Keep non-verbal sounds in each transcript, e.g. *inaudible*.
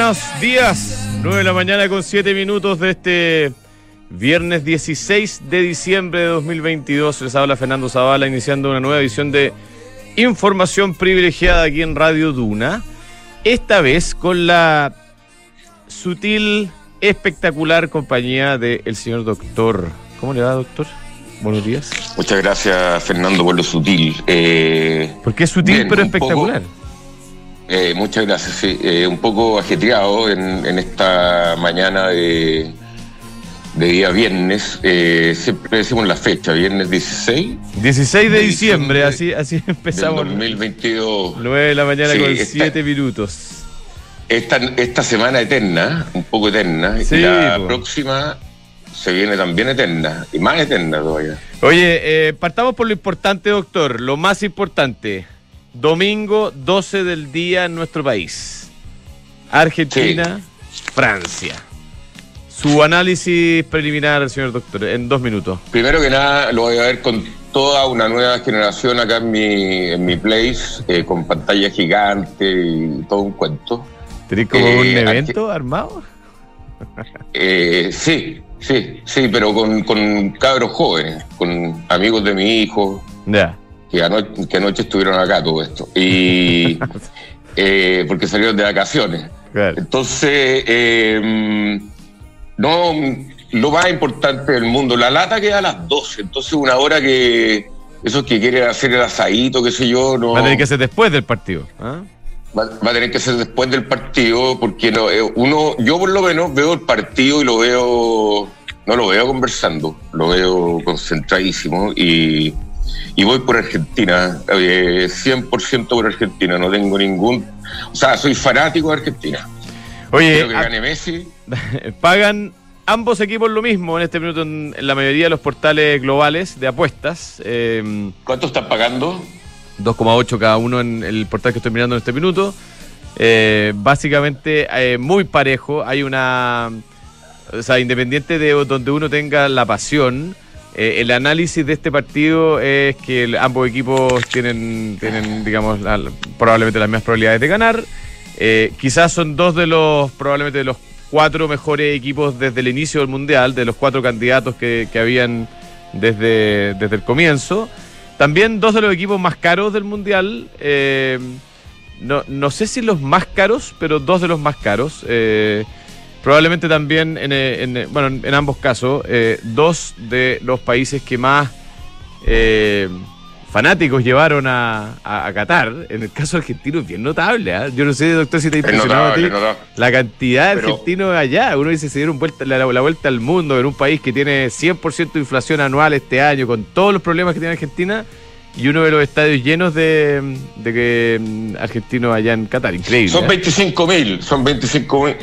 buenos días. 9 de la mañana con 7 minutos de este viernes 16 de diciembre de 2022. Les habla Fernando Zavala iniciando una nueva edición de Información Privilegiada aquí en Radio Duna. Esta vez con la sutil, espectacular compañía del señor doctor. ¿Cómo le va, doctor? Buenos días. Muchas gracias, Fernando, por lo sutil. Eh, Porque es sutil pero espectacular. Eh, muchas gracias. Sí. Eh, un poco ajetreado en, esta mañana de, día viernes. Eh, siempre decimos la fecha, viernes 16. 16 de, diciembre, así, así *laughs* empezamos. 2022. 9 de la mañana con 7 minutos. Esta, esta semana eterna, un poco eterna, y la próxima se viene también eterna, y más eterna todavía. Oye, partamos por lo importante, doctor, lo más importante. Domingo 12 del día en nuestro país. Argentina, Francia. Su análisis preliminar, señor doctor, en dos minutos. Primero que nada, lo voy a ver con toda una nueva generación acá en mi, en mi place, eh, con pantalla gigante y todo un cuento. ¿Tenés como un eh, evento armado? *laughs* Eh, sí, sí, sí, pero con, con cabros jóvenes, con amigos de mi hijo. Ya que anoche, estuvieron acá todo esto. Y *laughs* eh, porque salieron de vacaciones. Entonces, eh, no, lo más importante del mundo, la lata queda a las 12, entonces una hora que esos que quieren hacer el asadito, qué sé yo, no. Va a tener que ser después del partido. ¿ah? Va, a tener que ser después del partido, porque no, eh, uno, yo por lo menos veo el partido y lo veo, no lo veo conversando, lo veo concentradísimo y y voy por Argentina, 100% por Argentina, no tengo ningún... O sea, soy fanático de Argentina. Oye, que gane Messi. *laughs* Pagan ambos equipos lo mismo en este minuto en, la mayoría de los portales globales de apuestas. Eh, ¿Cuánto están pagando? 2,8 cada uno en el portal que estoy mirando en este minuto. Eh, básicamente eh, muy parejo. Hay una... O sea, independiente de donde uno tenga la pasión, eh, el análisis de este partido es que ambos equipos tienen, tienen digamos, probablemente las mismas probabilidades de ganar. Eh, quizás son dos de los, probablemente de los cuatro mejores equipos desde el inicio del Mundial, de los cuatro candidatos que, habían desde, desde el comienzo. También dos de los equipos más caros del Mundial. Eh, no, no sé si los más caros, pero dos de los más caros. Probablemente también, en, eh, bueno, en ambos casos, eh, dos de los países que más eh, fanáticos llevaron a, a, Qatar, en el caso argentino es bien notable. ¿ah? Yo no sé, doctor, si te ha impresionado a ti la cantidad de argentinos allá. Uno dice, se dieron vuelta, la, la, vuelta al mundo en un país que tiene 100% de inflación anual este año, con todos los problemas que tiene Argentina y uno de los estadios llenos de, de que mm, argentinos allá en Qatar. Increíble. Son 25 mil, son 25 mil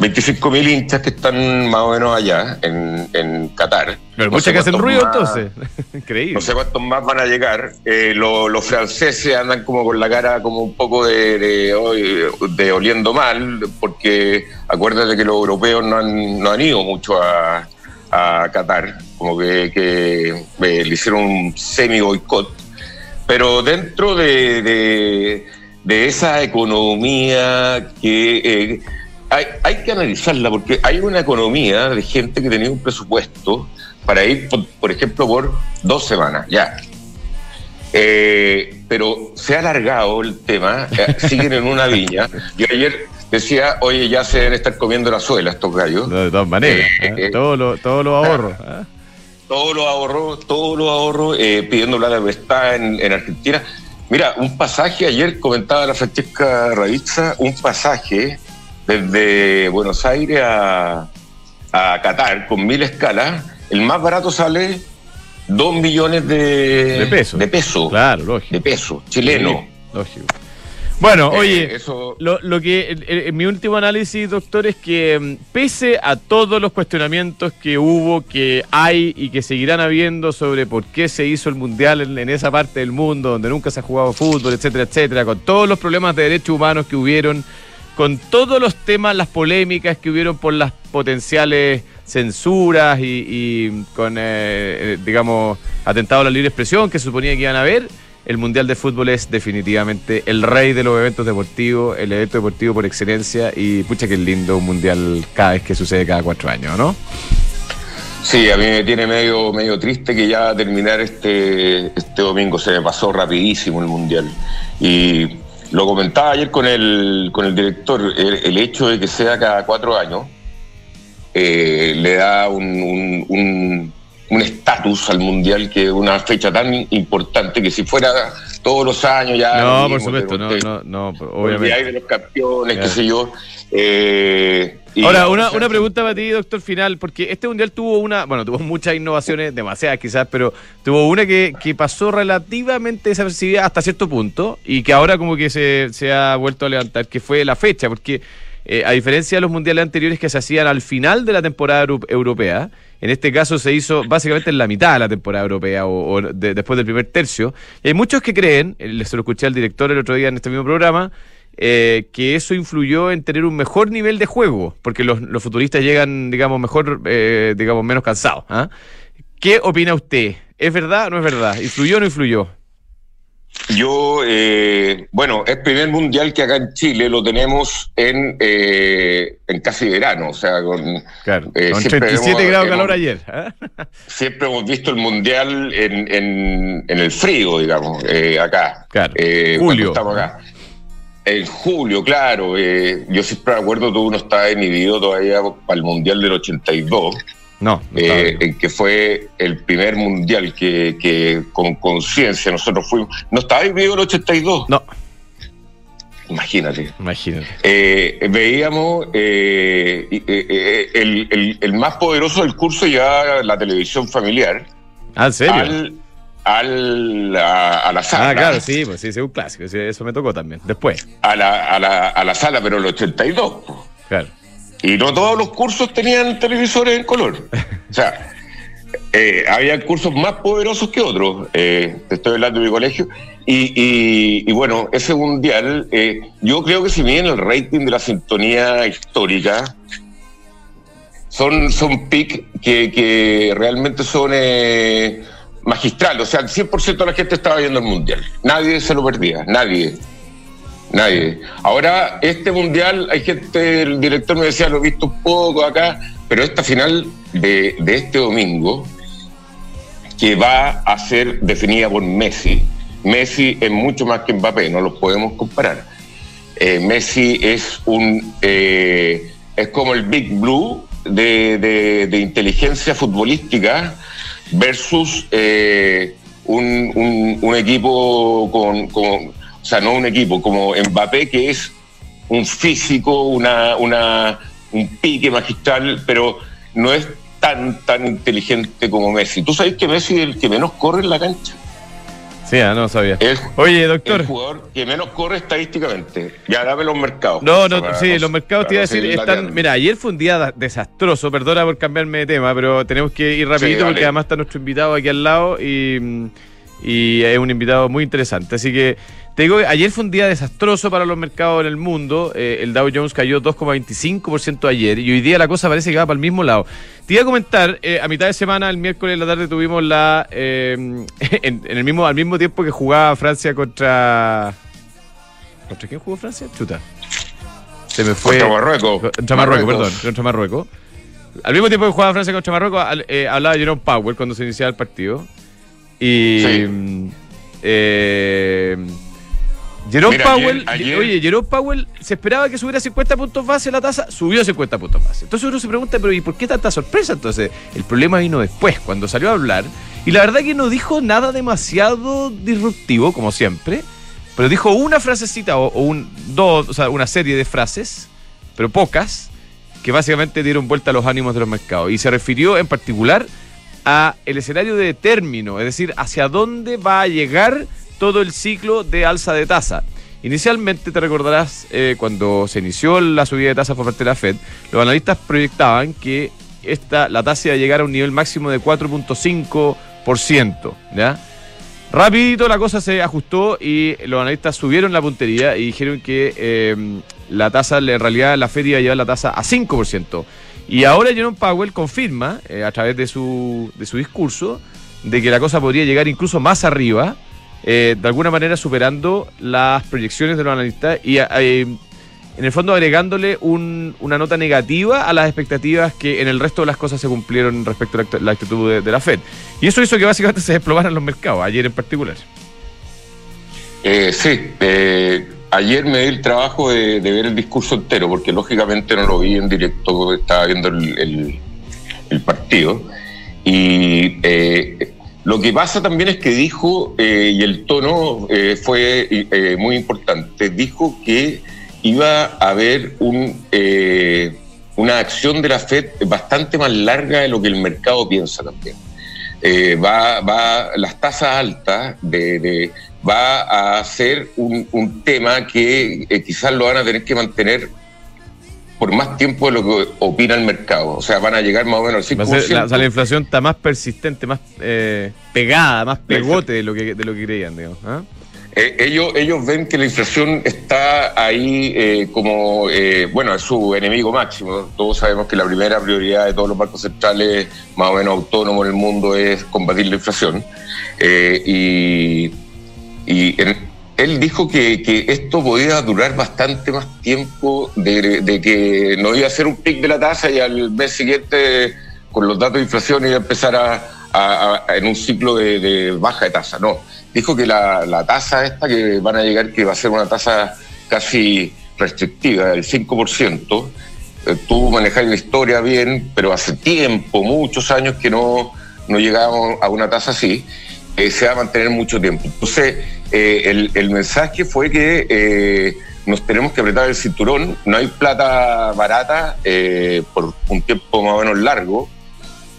25 mil hinchas que están más o menos allá en, en Qatar. Pero muchas que hacen ruido entonces. *laughs* Increíble. No sé cuántos más van a llegar. Eh, los franceses andan como con la cara como un poco de, de, oliendo mal, porque acuérdate que los europeos no han, no han ido mucho a, a Qatar, como que, que eh, le hicieron un semi boicot. Pero dentro de, de, esa economía que... Eh, hay, que analizarla porque hay una economía de gente que tenía un presupuesto para ir, por, ejemplo, por dos semanas, ya. Eh, pero se ha alargado el tema, eh, *laughs* siguen en una viña. Yo ayer decía, oye, ya se deben estar comiendo la suela estos gallos. de todas maneras, eh, todo lo, todo lo ahorro. Todo lo ahorro, todo lo ahorro, pidiendo la de en, en Argentina. Mira, un pasaje, ayer comentaba la Francesca Ravizza, un pasaje desde Buenos Aires a, a Qatar con mil escalas, el más barato sale dos millones de, de pesos. De peso. Claro, lógico. De peso, chileno. lógico. Bueno, eh, oye, lo, que en mi último análisis, doctor, es que mm, pese a todos los cuestionamientos que hubo, que hay y que seguirán habiendo sobre por qué se hizo el mundial en, en, esa parte del mundo donde nunca se ha jugado fútbol, etcétera, etcétera, con todos los problemas de derechos humanos que hubieron, con todos los temas, las polémicas que hubieron por las potenciales censuras y, con, eh, eh, digamos, atentado a la libre expresión que suponía que iban a haber, el Mundial de Fútbol es definitivamente el rey de los eventos deportivos, el evento deportivo por excelencia y pucha que lindo un Mundial cada vez que sucede cada cuatro años, ¿no? Sí, a mí me tiene medio, medio triste que ya terminar este, este domingo se me pasó rapidísimo el Mundial. Y lo comentaba ayer con el, con el director, el, hecho de que sea cada cuatro años eh, le da un estatus al mundial que es una fecha tan importante que si fuera todos los años ya no por supuesto no, no no obviamente. hay de los campeones qué sé yo eh, ahora una, una pregunta para ti doctor final porque este mundial tuvo una bueno tuvo muchas innovaciones demasiadas quizás pero tuvo una que, que pasó relativamente desapercibida hasta cierto punto y que ahora como que se, se ha vuelto a levantar que fue la fecha porque eh, a diferencia de los mundiales anteriores que se hacían al final de la temporada europea, en este caso se hizo básicamente en la mitad de la temporada europea o, después del primer tercio. Y hay muchos que creen, eh, les lo escuché al director el otro día en este mismo programa, eh, que eso influyó en tener un mejor nivel de juego, porque los, futuristas llegan, digamos, mejor, digamos, menos cansados. ¿ah? ¿Qué opina usted? ¿Es verdad o no es verdad? ¿Influyó o no influyó? Yo, eh, bueno, es primer mundial que acá en Chile lo tenemos en, eh, en casi verano, o sea, con, claro, eh, 37 grados de calor ayer. ¿eh? *laughs* Siempre hemos visto el mundial en, en, en el frío, digamos, eh, acá. Claro, julio. Estamos acá. En julio, claro. yo siempre me acuerdo que uno estaba inhibido todavía para el mundial del 82 no. Eh, que fue el primer mundial que, con conciencia nosotros fuimos. ¿No estaba vivo el 82? No. Imagínate. Imagínate. Eh, veíamos eh, el, más poderoso del curso ya la televisión familiar. Ah, ¿en serio? Al, a, la sala. Ah, claro, sí, pues sí, es un clásico. Eso me tocó también. Después. A la, a la, a la sala, pero el 82. Claro. Y no todos los cursos tenían televisores en color. O sea, eh, había cursos más poderosos que otros. Eh, te estoy hablando de mi colegio. Y, bueno, ese mundial, eh, yo creo que si bien el rating de la sintonía histórica son, son pic que, realmente son magistrales. O sea, el 100% de la gente estaba viendo el mundial. Nadie se lo perdía, nadie. Nadie. Ahora, este mundial, hay gente, el director me decía, lo he visto un poco acá, pero esta final de, este domingo, que va a ser definida por Messi, Messi es mucho más que Mbappé, no los podemos comparar. Eh, Messi es un eh, es como el Big Blue de, inteligencia futbolística versus eh, un, equipo con o sea, no un equipo como Mbappé, que es un físico, una, una, un pique magistral, pero no es tan, tan inteligente como Messi. ¿Tú sabes que Messi es el que menos corre en la cancha? Sí, ah, no sabía. Oye, doctor. El jugador que menos corre estadísticamente. Ya dame los mercados. No, no, sí, los mercados te iba a decir, están. Mira, ayer fue un día desastroso, perdona por cambiarme de tema, pero tenemos que ir rapidito porque además está nuestro invitado aquí al lado y, y es un invitado muy interesante. Así que te digo que ayer fue un día desastroso para los mercados en el mundo. Eh, el Dow Jones cayó 2,25% ayer y hoy día la cosa parece que va para el mismo lado. Te iba a comentar, eh, a mitad de semana, el miércoles en la tarde tuvimos la. Eh, *laughs* en, el mismo, al mismo tiempo que jugaba Francia contra. ¿Contra quién jugó Francia? Chuta. Se me fue. Contra Marruecos. Contra Marruecos, perdón. Contra Marruecos. Al mismo tiempo que jugaba Francia contra Marruecos, hablaba Jerome Powell cuando se iniciaba el partido. Y. Sí. Jerome Powell, oye, Jerome Powell se esperaba que subiera 50 puntos base la tasa, subió 50 puntos base. Entonces uno se pregunta, pero ¿y por qué tanta sorpresa? Entonces, el problema vino después, cuando salió a hablar, y la verdad que no dijo nada demasiado disruptivo, como siempre, pero dijo una frasecita o, un, dos, o sea, una serie de frases, pero pocas, que básicamente dieron vuelta a los ánimos de los mercados. Y se refirió en particular a el escenario de término, es decir, hacia dónde va a llegar todo el ciclo de alza de tasa. Inicialmente te recordarás eh, cuando se inició la subida de tasas por parte de la Fed, los analistas proyectaban que esta, la tasa iba a llegar a un nivel máximo de 4.5%. ¿ya? Rapidito la cosa se ajustó y los analistas subieron la puntería y dijeron que eh, la tasa, en realidad la Fed iba a llevar la tasa a 5%. Y ahora Jerome Powell confirma, eh, a través de su, de su discurso, de que la cosa podría llegar incluso más arriba de alguna manera superando las proyecciones de los analistas y en el fondo agregándole una nota negativa a las expectativas que en el resto de las cosas se cumplieron respecto a la, actitud de, la Fed. Y eso hizo que básicamente *laughs* se desplomaran los mercados, ayer en particular. Eh, sí, eh, ayer me di el trabajo de, ver el discurso entero, porque lógicamente no lo vi en directo, estaba viendo el, partido. Y eh, lo que pasa también es que dijo, y el tono fue muy importante, dijo que iba a haber un, eh, una acción de la Fed bastante más larga de lo que el mercado piensa también. Eh, va, va, las tasas altas de, va a ser un, un tema que eh, quizás lo van a tener que mantener por más tiempo de lo que opina el mercado. O sea, van a llegar más o menos al 5%. La, o sea, la inflación está más persistente, más pegada, más pegote de lo que, de lo que creían, digamos. ¿ah? Eh, ellos, ellos ven que la inflación está ahí eh, como, eh, bueno, es su enemigo máximo. Todos sabemos que la primera prioridad de todos los bancos centrales más o menos autónomos en el mundo es combatir la inflación. y, él dijo que, esto podía durar bastante más tiempo, de, que no iba a ser un pic de la tasa y al mes siguiente, con los datos de inflación, iba a empezar a, en un ciclo de, baja de tasa. No dijo que la, la tasa esta que van a llegar, que va a ser una tasa casi restrictiva, del 5%, eh, tú manejas la historia bien, pero hace tiempo, muchos años que no, no llegábamos a una tasa así, eh, se va a mantener mucho tiempo. Entonces, eh, el, mensaje fue que nos tenemos que apretar el cinturón, no hay plata barata por un tiempo más o menos largo,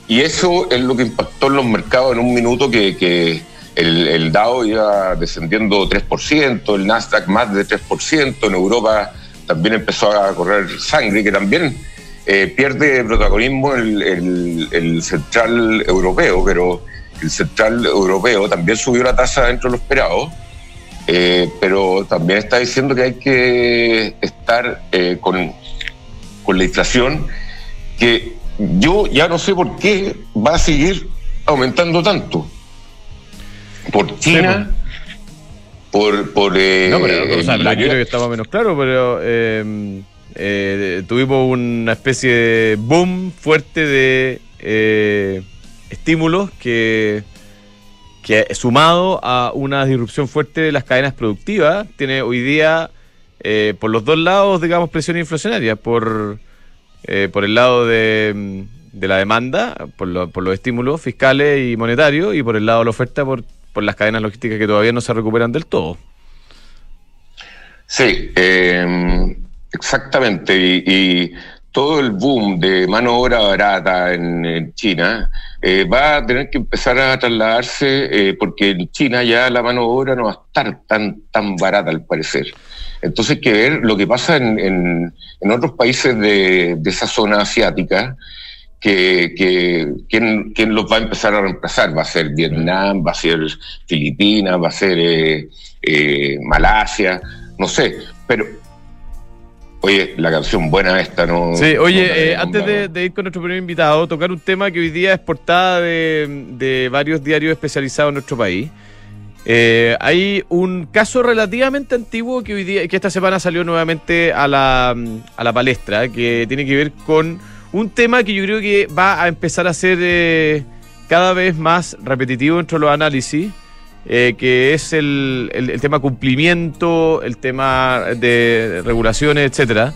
y eso es lo que impactó en los mercados en un minuto que, el, el, Dow iba descendiendo 3%, el Nasdaq más de 3%, en Europa también empezó a correr sangre, que también eh, pierde protagonismo el, el, central europeo, pero el central europeo también subió la tasa dentro de lo esperado, eh, pero también está diciendo que hay que estar eh, con, con la inflación, que yo ya no sé por qué va a seguir aumentando tanto. Por China, por... por eh, no, pero, o sea, yo creo que estaba menos claro, pero eh, eh, tuvimos una especie de boom fuerte de estímulos que, que sumado a una disrupción fuerte de las cadenas productivas, tiene hoy día por los dos lados, digamos, presión inflacionaria, por, por el lado de, de la demanda, por, por los estímulos fiscales y monetarios, y por el lado de la oferta, por por las cadenas logísticas que todavía no se recuperan del todo. Sí, eh, exactamente. Y, todo el boom de mano obra barata en, China eh, va a tener que empezar a trasladarse eh, porque en China ya la mano obra no va a estar tan, tan barata al parecer. Entonces hay que ver lo que pasa en, en, otros países de, de esa zona asiática que, que ¿quién, ¿quién, los va a empezar a reemplazar. Va a ser Vietnam, va a ser Filipinas, va a ser eh, eh, Malasia, no sé, pero Oye, la canción buena esta, ¿no? Sí, oye, eh, antes de, ir con nuestro primer invitado, tocar un tema que hoy día es portada de, de varios diarios especializados en nuestro país. hay un caso relativamente antiguo que hoy día, que esta semana salió nuevamente a la, a la palestra, que tiene que ver con un tema que yo creo que va a empezar a ser eh, cada vez más repetitivo dentro de los análisis, eh, que es el, el, tema cumplimiento, el tema de regulaciones, etcétera.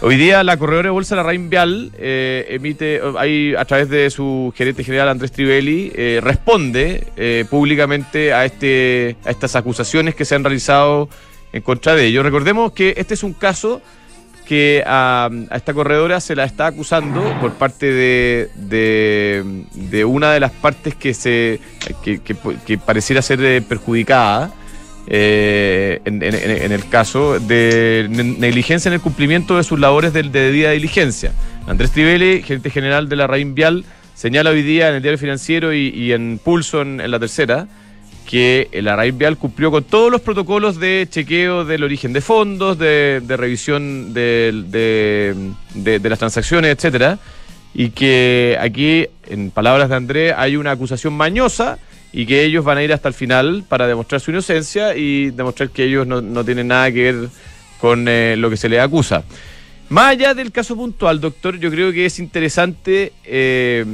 Hoy día la corredora de bolsa, la Rain Vial, eh, emite, ahí, a través de su gerente general Andrés Trivelli, responde públicamente a, este, a estas acusaciones que se han realizado en contra de ellos. Recordemos que este es un caso que a, esta corredora se la está acusando por parte de, de, una de las partes que se que, pareciera ser eh, perjudicada eh, en, el caso de negligencia en el cumplimiento de sus labores de, de debida diligencia. Andrés Trivelli, gerente general de la Raín Vial, señala hoy día en el diario financiero y, en Pulso en la tercera que la RAID Vial cumplió con todos los protocolos de chequeo del origen de fondos, de, revisión de, de, las transacciones, etcétera, y que aquí, en palabras de Andrés, hay una acusación mañosa y que ellos van a ir hasta el final para demostrar su inocencia y demostrar que ellos no, no tienen nada que ver con eh, lo que se les acusa. Más allá del caso puntual, doctor, yo creo que es interesante, eh,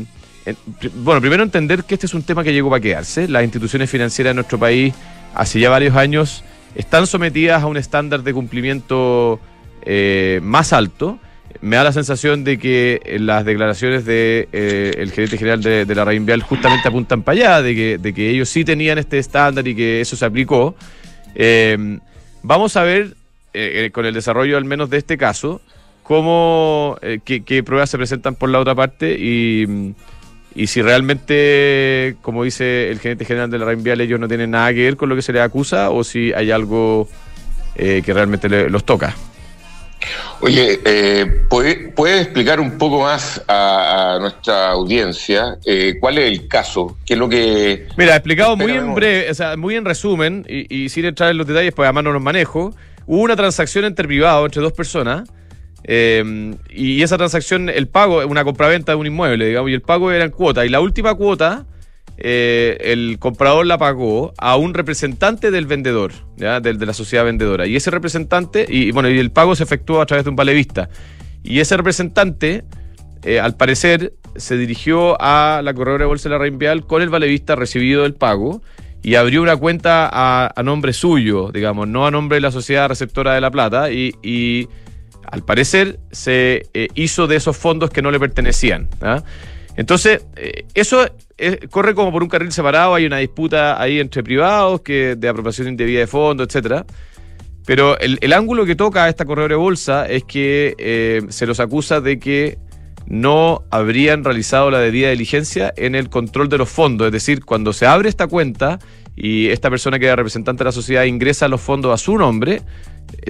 bueno, primero entender que este es un tema que llegó para quedarse. Las instituciones financieras de nuestro país hace ya varios años están sometidas a un estándar de cumplimiento eh, más alto. Me da la sensación de que las declaraciones del de, el gerente general de, de la Reinvial justamente apuntan para allá, de que, de que ellos sí tenían este estándar y que eso se aplicó. vamos a ver, con el desarrollo al menos de este caso, cómo, eh, qué, pruebas se presentan por la otra parte y, y, si realmente, como dice el gerente general de la Reinvial, ellos no tienen nada que ver con lo que se les acusa o si hay algo eh, que realmente los toca. Oye, eh, ¿puede, explicar un poco más a, nuestra audiencia eh, cuál es el caso? ¿Qué es lo que...? Mira, explicado muy en breve, o sea, muy en resumen, y, y, sin entrar en los detalles, pues además no los manejo, hubo una transacción entre privados, entre dos personas, eh, y esa transacción, el pago, una compraventa de un inmueble, digamos, y el pago era en cuota. Y la última cuota, eh, el comprador la pagó a un representante del vendedor, ¿ya? De, la sociedad vendedora. Y ese representante, y bueno, y el pago se efectuó a través de un valevista. Y ese representante, eh, al parecer, se dirigió a la corredora de bolsa de la Reinvial con el valevista recibido el pago y abrió una cuenta a, nombre suyo, digamos, no a nombre de la sociedad receptora de la plata. y al parecer se eh, hizo de esos fondos que no le pertenecían. ¿ah? Entonces, eh, eso eh, corre como por un carril separado, hay una disputa ahí entre privados que de apropiación indebida de fondos, etcétera. Pero el, ángulo que toca a esta corredora de bolsa es que se los acusa de que no habrían realizado la debida diligencia en el control de los fondos. Es decir, cuando se abre esta cuenta y esta persona que era representante de la sociedad ingresa los fondos a su nombre,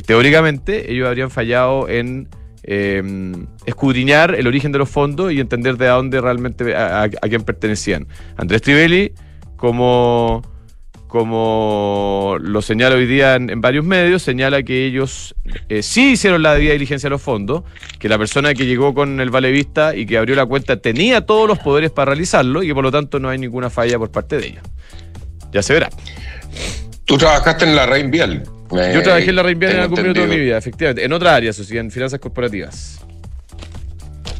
teóricamente ellos habrían fallado en eh, escudriñar el origen de los fondos y entender de dónde realmente a, quién pertenecían. Andrés Trivelli, como, como lo señala hoy día en, varios medios, señala que ellos eh, sí hicieron la debida diligencia de los fondos, que la persona que llegó con el vale vista y que abrió la cuenta tenía todos los poderes para realizarlo y que por lo tanto no hay ninguna falla por parte de ellos. Ya se verá. Tú trabajaste en la Reinvial. Yo trabajé en la Reinvial en algún minuto de mi vida, efectivamente. En otra área, sí, en finanzas corporativas.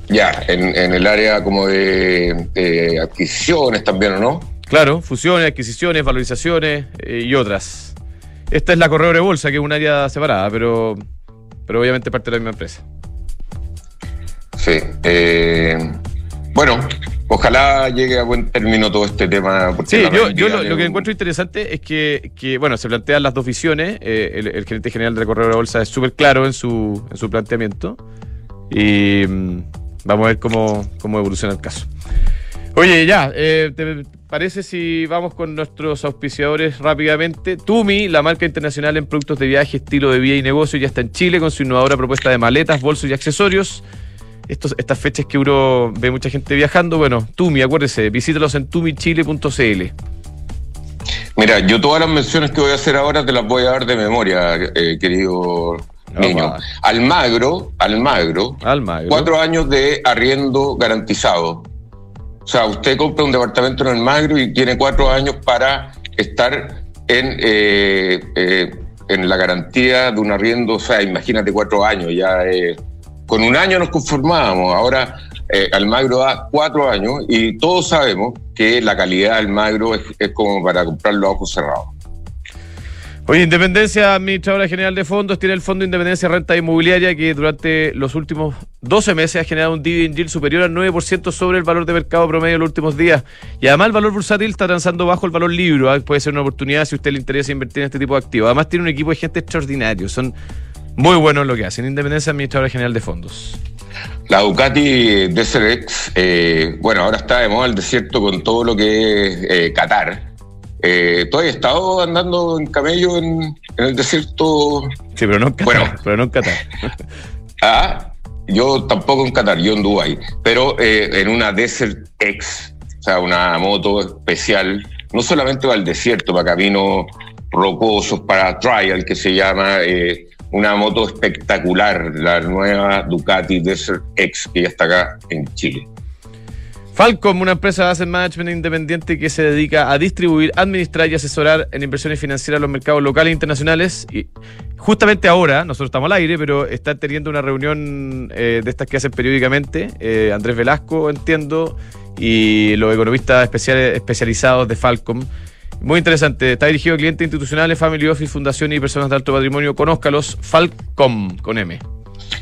Ya, en, el área como de, adquisiciones también, ¿o no? Claro, fusiones, adquisiciones, valorizaciones eh, y otras. Esta es la corredora de bolsa, que es un área separada, pero, pero obviamente parte de la misma empresa. Sí. Eh, bueno, Ojalá llegue a buen término todo este tema. Sí, yo, lo, que encuentro interesante es que, bueno, se plantean las dos visiones. Eh, el, gerente general de Correo de Bolsa es súper claro en su, en su planteamiento. Y mm, vamos a ver cómo, cómo evoluciona el caso. Oye, ya, eh, ¿te parece si vamos con nuestros auspiciadores rápidamente? Tumi, la marca internacional en productos de viaje, estilo de vida y negocio, ya está en Chile con su innovadora propuesta de maletas, bolsos y accesorios estas fechas que uno ve mucha gente viajando, bueno, Tumi, acuérdese, visítalos en tumichile.cl. Mira, yo todas las menciones que voy a hacer ahora te las voy a dar de memoria, eh, querido niño. Almagro, Almagro, Almagro, cuatro años de arriendo garantizado. O sea, usted compra un departamento en Almagro y tiene cuatro años para estar en, eh, eh, en la garantía de un arriendo. O sea, imagínate cuatro años, ya es con un año nos conformábamos, ahora eh, Almagro da cuatro años y todos sabemos que la calidad del Almagro es, como para comprarlo a ojos cerrados. Oye, Independencia, administradora general de fondos, tiene el Fondo de Independencia Renta Inmobiliaria que durante los últimos 12 meses ha generado un dividend yield superior al 9% sobre el valor de mercado promedio en los últimos días. Y además el valor bursátil está transando bajo el valor libro. ¿ah? Puede ser una oportunidad si usted le interesa invertir en este tipo de activos. Además tiene un equipo de gente extraordinario. Son muy bueno lo que hacen. Independencia Administradora General de Fondos. La Ducati Desert X, eh, bueno, ahora está de moda el desierto con todo lo que es eh, Qatar. Eh, ¿Tú has estado andando en camello en, el desierto? Sí, pero no en Qatar. Bueno, pero no en Qatar. *laughs* ah, yo tampoco en Qatar, yo en Dubai, pero en una Desert X, o sea, una moto especial, no solamente para el desierto, para caminos rocosos, para trial, que se llama, una moto espectacular, la nueva Ducati Desert X, que ya está acá en Chile. Falcom, una empresa de asset management independiente que se dedica a distribuir, administrar y asesorar en inversiones financieras los mercados locales e internacionales. Y justamente ahora, nosotros estamos al aire, pero está teniendo una reunión eh, de estas que hacen periódicamente. Eh, Andrés Velasco, entiendo, y los economistas especiales, especializados de Falcom. Muy interesante. Está dirigido a clientes institucionales, family office, fundaciones y personas de alto patrimonio. Conózcalos. Falcom con M.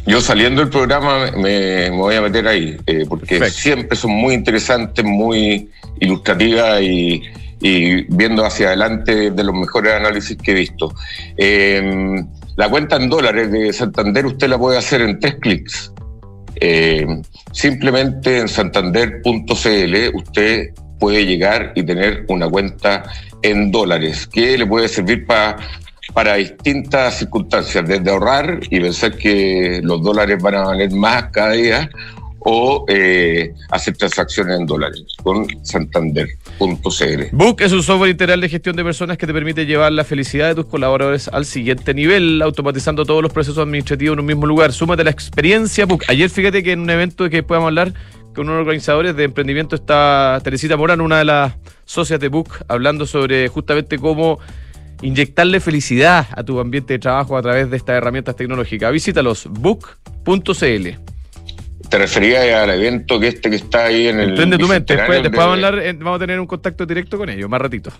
Yo saliendo del programa me, voy a meter ahí, eh, porque siempre son muy interesantes, muy ilustrativas y, viendo hacia adelante de los mejores análisis que he visto. Em, la cuenta en dólares de Santander usted la puede hacer en tres clics. Em, simplemente en santander.cl usted puede llegar y tener una cuenta en dólares que le puede servir para para distintas circunstancias, desde ahorrar y pensar que los dólares van a valer más cada día o eh, hacer transacciones en dólares con santander.cl. Book es un software integral de gestión de personas que te permite llevar la felicidad de tus colaboradores al siguiente nivel, automatizando todos los procesos administrativos en un mismo lugar. Súmate la experiencia Book. Ayer fíjate que en un evento que podamos hablar con unos organizadores de emprendimiento está Teresita Morán, una de las socias de Book, hablando sobre justamente cómo inyectarle felicidad a tu ambiente de trabajo a través de estas herramientas tecnológicas. Visítalos, book.cl. Te refería al evento que este que está ahí en el. Emprende tu mente. Después, vamos, a eh, vamos a tener un contacto directo con ellos, más ratito.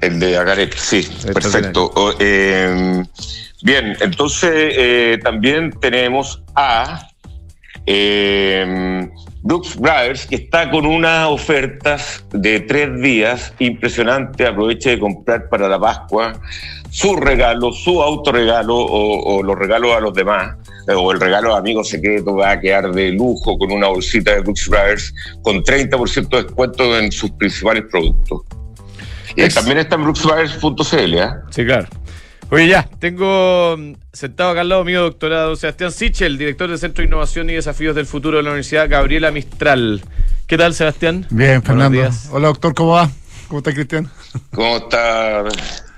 El de Agaret, sí, perfecto. Eh, bien, entonces eh, también tenemos a Brooks Brothers, que está con unas ofertas de tres días impresionante. Aproveche de comprar para la Pascua su regalo, su autorregalo o, o los regalos a los demás. Eh, o el regalo de amigos secreto va a quedar de lujo con una bolsita de Brooks Brothers con 30% de descuento en sus principales productos. Y también está en brooksbrothers.cl. ¿eh? Sí, claro. Oye, ya, tengo mm, sentado acá al lado mío doctorado Sebastián Sichel, director del Centro de Innovación y Desafíos del Futuro de la Universidad Gabriela Mistral. ¿Qué tal, Sebastián? Bien, Fernando. Hola, doctor, ¿cómo va? ¿Cómo está, Cristian? ¿Cómo está,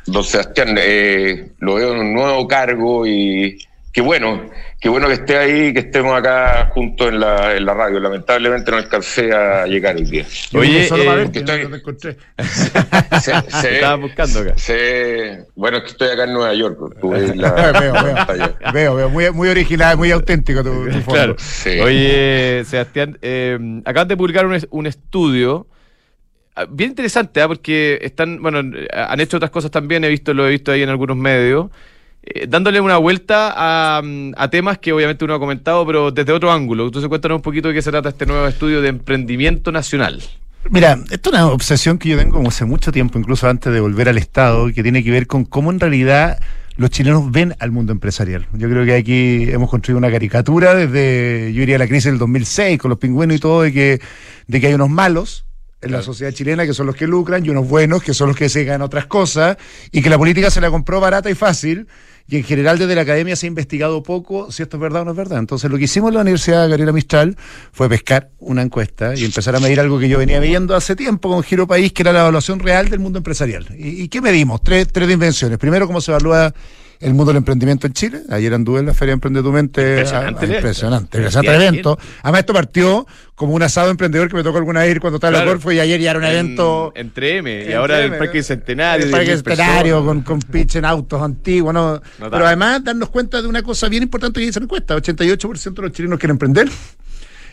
don Sebastián? Eh, lo veo en un nuevo cargo y qué bueno, qué bueno que esté ahí, que estemos acá juntos en la, en la radio. Lamentablemente no alcancé a llegar el día. Oye, solo eh, estoy... no te encontré. *laughs* se, Estaba buscando acá. bueno, es que estoy acá en Nueva York. Pues, la, veo, veo, veo, veo, muy, muy original, muy auténtico tu, tu claro. Oye, Sebastián, eh, acabas de publicar un, un estudio ah, bien interesante, ¿eh? porque están, bueno, han hecho otras cosas también, he visto, lo he visto ahí en algunos medios. Eh, dándole una vuelta a, temas que obviamente uno ha comentado, pero desde otro ángulo. Entonces cuéntanos un poquito de qué se trata este nuevo estudio de emprendimiento nacional. Mira, esto es una obsesión que yo tengo hace mucho tiempo, incluso antes de volver al Estado, que tiene que ver con cómo en realidad los chilenos ven al mundo empresarial. Yo creo que aquí hemos construido una caricatura desde, yo diría, la crisis del 2006 con los pingüinos y todo, de que, de que hay unos malos, en la sociedad chilena, que son los que lucran, y unos buenos, que son los que se ganan otras cosas, y que la política se la compró barata y fácil, y en general desde la academia se ha investigado poco si esto es verdad o no es verdad. Entonces lo que hicimos en la Universidad Gabriela Mistral fue pescar una encuesta y empezar a medir algo que yo venía viendo hace tiempo con Giro País, que era la evaluación real del mundo empresarial. ¿Y, y qué medimos? Tres, tres dimensiones. Primero, cómo se evalúa el mundo del emprendimiento en Chile. Ayer anduve en la Feria Emprende tu Mente. Impresionante. Ah, impresionante. Impresionante evento. Además, esto partió como un asado emprendedor que me tocó alguna vez ir cuando estaba en la Corfo y ayer ya era un evento. Entre M y ahora el Parque Centenario. El Parque Centenario con, con pitch en autos antiguos. ¿no? Pero además, darnos cuenta de una cosa bien importante que dice la encuesta: 88% de los chilenos quieren emprender.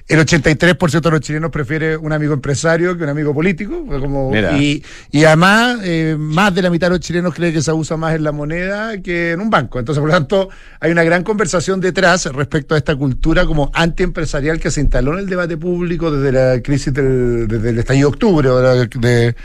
El 83% de los chilenos prefiere un amigo empresario que un amigo político. Como, y, y, además, eh, más de la mitad de los chilenos cree que se usa más en la moneda que en un banco. Entonces, por lo tanto, hay una gran conversación detrás respecto a esta cultura como antiempresarial que se instaló en el debate público desde la crisis del, desde el estallido de octubre de, de,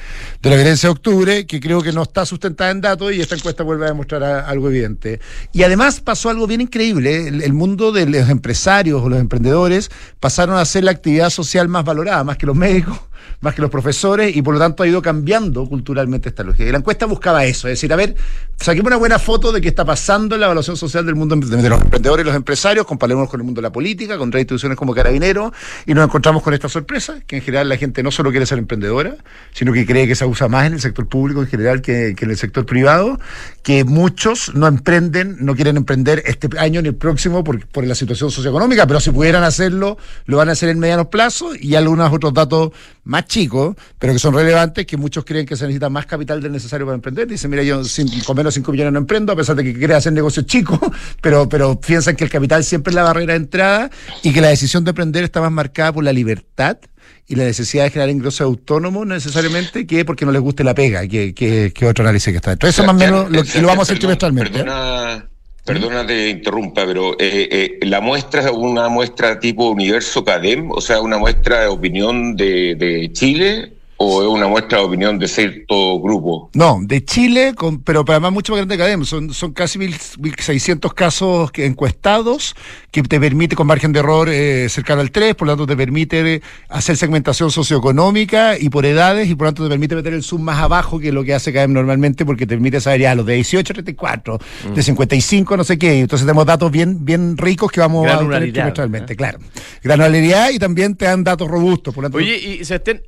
la violencia de octubre, que creo que no está sustentada en datos y esta encuesta vuelve a demostrar algo evidente. Y además pasó algo bien increíble. El, el mundo de los empresarios o los emprendedores pasaron a hacer la actividad social más valorada, más que los médicos, más que los profesores, y por lo tanto ha ido cambiando culturalmente esta lógica. Y la encuesta buscaba eso, es decir, a ver, saquemos una buena foto de qué está pasando en la evaluación social del mundo de los emprendedores y los empresarios, comparemos con el mundo de la política, con instituciones como Carabineros, y nos encontramos con esta sorpresa, que en general la gente no solo quiere ser emprendedora, sino que cree que se usa más en el sector público en general que, en el sector privado, que muchos no emprenden, no quieren emprender este año ni el próximo por, por la situación socioeconómica, pero si pudieran hacerlo, lo van a hacer en mediano plazo, y algunos otros datos más chicos, pero que son relevantes, que muchos creen que se necesita más capital del necesario para emprender. Dicen, mira, yo sin, con menos 5 millones no emprendo, a pesar de que quiere hacer negocios chicos, *laughs* pero, pero piensan que el capital siempre es la barrera de entrada y que la decisión de emprender está más marcada por la libertad y la necesidad de generar ingresos autónomos necesariamente que porque no les guste la pega, que, que, que otro análisis que está dentro. Eso más o menos lo, lo vamos a hacer trimestralmente. ¿eh? Perdona, perdona te interrumpa, pero eh, eh, la muestra es una muestra tipo universo CADEM, o sea, una muestra de opinión de, de Chile o es una muestra de opinión de cierto grupo? No, de Chile, con, pero además mucho más grande que Academia. Son, son casi 1.600 casos encuestados que te permite, con margen de error eh, cercano al 3, por lo tanto te permite hacer segmentación socioeconómica y por edades, y por lo tanto te permite meter el zoom más abajo que lo que hace Academia normalmente, porque te permite saber ya los de 18 a 34, de 55 no sé qué. Entonces tenemos datos bien, bien ricos que vamos a tener trimestralmente, claro. Granularidad y también te dan datos robustos. Por lo tanto, Oye, y se estén,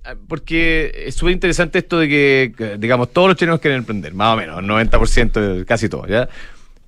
porque es súper interesante esto de que, digamos, todos los chilenos quieren emprender, más o menos, 90%, casi todos, ¿ya?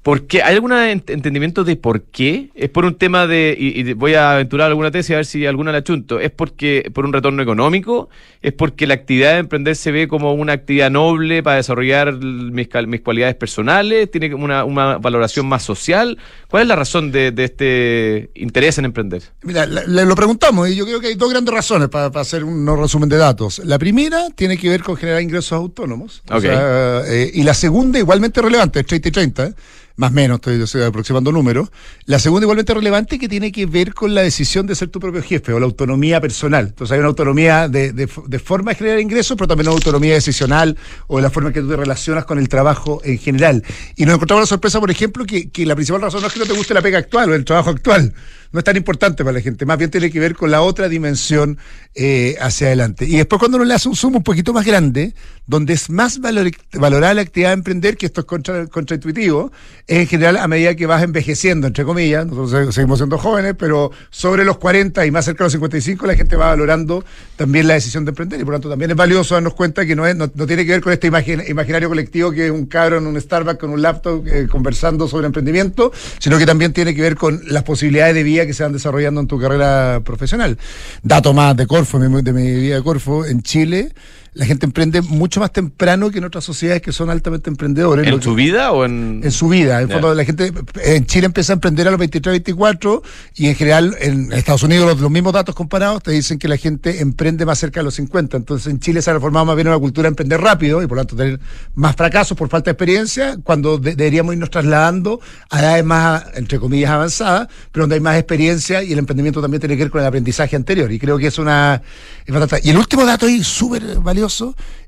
Porque ¿Hay algún entendimiento de por qué? ¿Es por un tema de, y, voy a aventurar alguna tesis a ver si alguna la chunto, ¿es porque por un retorno económico? ¿Es porque la actividad de emprender se ve como una actividad noble para desarrollar mis, mis cualidades personales? ¿Tiene una, una, valoración más social? ¿Cuál es la razón de, de este interés en emprender? Mira, le, lo preguntamos y yo creo que hay dos grandes razones para, hacer un resumen de datos. La primera tiene que ver con generar ingresos autónomos. Eh, y la segunda, igualmente relevante, es 30 y 30 más menos, estoy, aproximando números. La segunda, igualmente relevante, que tiene que ver con la decisión de ser tu propio jefe o la autonomía personal. Entonces, hay una autonomía de, de, forma de generar ingresos, pero también una autonomía decisional o de la forma que tú te relacionas con el trabajo en general. Y nos encontramos la sorpresa, por ejemplo, que, que la principal razón no es que no te guste la pega actual o el trabajo actual no es tan importante para la gente, más bien tiene que ver con la otra dimensión eh, hacia adelante. Y después cuando uno le hace un zoom un poquito más grande, donde es más valor, valorada la actividad de emprender, que esto es contra, contraintuitivo, es en general a medida que vas envejeciendo, entre comillas, nosotros seguimos siendo jóvenes, pero sobre los 40 y más cerca de los 55 la gente va valorando también la decisión de emprender y por lo tanto también es valioso darnos cuenta que no, es, no, tiene que ver con este imaginario colectivo que es un cabro en un Starbucks con un laptop eh, conversando sobre emprendimiento, sino que también tiene que ver con las posibilidades de vida que se van desarrollando en tu carrera profesional. Dato más de Corfo, de mi vida de Corfo, en Chile la gente emprende mucho más temprano que en otras sociedades que son altamente emprendedores. ¿En su vida o en...? En su vida. En fondo, la gente en Chile empieza a emprender a los 23, 24 y en general en Estados Unidos los, mismos datos comparados te dicen que la gente emprende más cerca de los 50. Entonces en Chile se ha reformado más bien una cultura de emprender rápido y por lo tanto tener más fracasos por falta de experiencia cuando deberíamos irnos trasladando a edades más, entre comillas, avanzadas, pero donde hay más experiencia y el emprendimiento también tiene que ver con el aprendizaje anterior. Y creo que es una... y el último dato ahí súper valioso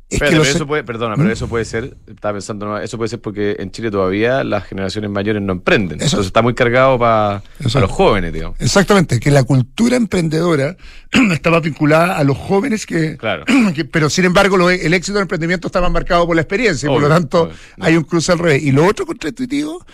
es que eso puede, perdona, pero ¿Mm? eso puede ser, estaba pensando, eso puede ser porque en Chile todavía las generaciones mayores no emprenden. Eso, Entonces está muy cargado para los jóvenes, digamos. Exactamente, que la cultura emprendedora *clears throat* estaba vinculada a los jóvenes que, *clears throat* claro. pero sin embargo el éxito del emprendimiento estaba marcado por la experiencia, y por lo tanto hay un cruce al revés. Y lo otro contraintuitivo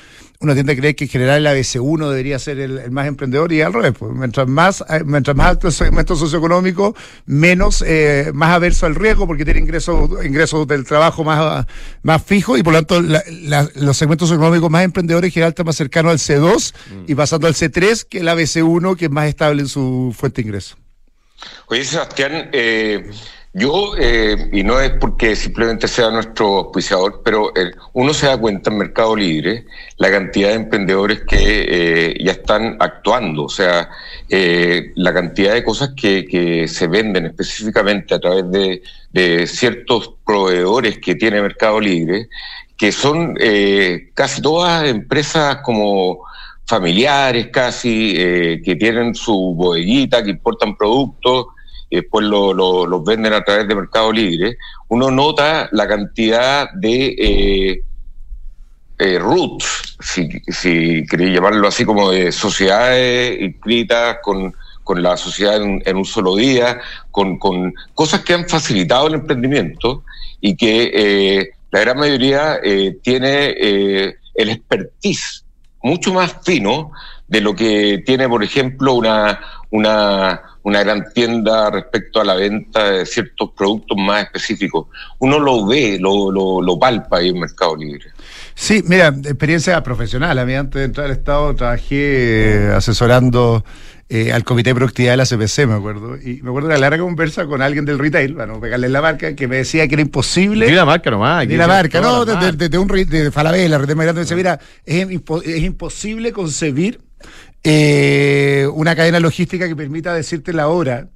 uno tiende a creer que en general el ABC1 debería ser el, más emprendedor y al revés. Pues, mientras más eh, mientras más alto el segmento socioeconómico, menos eh, más averso al riesgo porque tiene ingresos ingresos del trabajo más, más fijos y por lo tanto los segmentos socioeconómicos más emprendedores en general están más cercanos al C2 mm. y pasando al C3 que el ABC1 que es más estable en su fuente de ingreso. Oye, Sebastián, eh, yo, eh, y no es porque simplemente sea nuestro auspiciador, pero eh, uno se da cuenta en Mercado Libre la cantidad de emprendedores que eh, ya están actuando, o sea, la cantidad de cosas que, que, se venden específicamente a través de, de ciertos proveedores que tiene Mercado Libre, que son casi todas empresas como familiares casi, que tienen su bodeguita, que importan productos y después los venden a través de Mercado Libre, uno nota la cantidad de eh, eh roots, si, si queréis llamarlo así, como de sociedades inscritas con, la sociedad en, un solo día, con, cosas que han facilitado el emprendimiento y que eh, la gran mayoría eh, tiene eh, el expertise mucho más fino de lo que tiene, por ejemplo, una, una, una gran tienda respecto a la venta de ciertos productos más específicos. Uno lo ve, lo, lo, lo palpa ahí en Mercado Libre. Sí, mira, experiencia profesional. A mí antes de entrar al Estado trabajé eh, asesorando eh, al Comité de Productividad de la CPC, me acuerdo. Y me acuerdo de la larga conversa con alguien del retail, para no pegarle la marca, que me decía que era imposible. Ni la marca nomás. Ni la marca, no, de, de, de, un de Falabella, retail más grande. Me decía, mira, es, impo es imposible concebir eh, una cadena logística que permita decirte la hora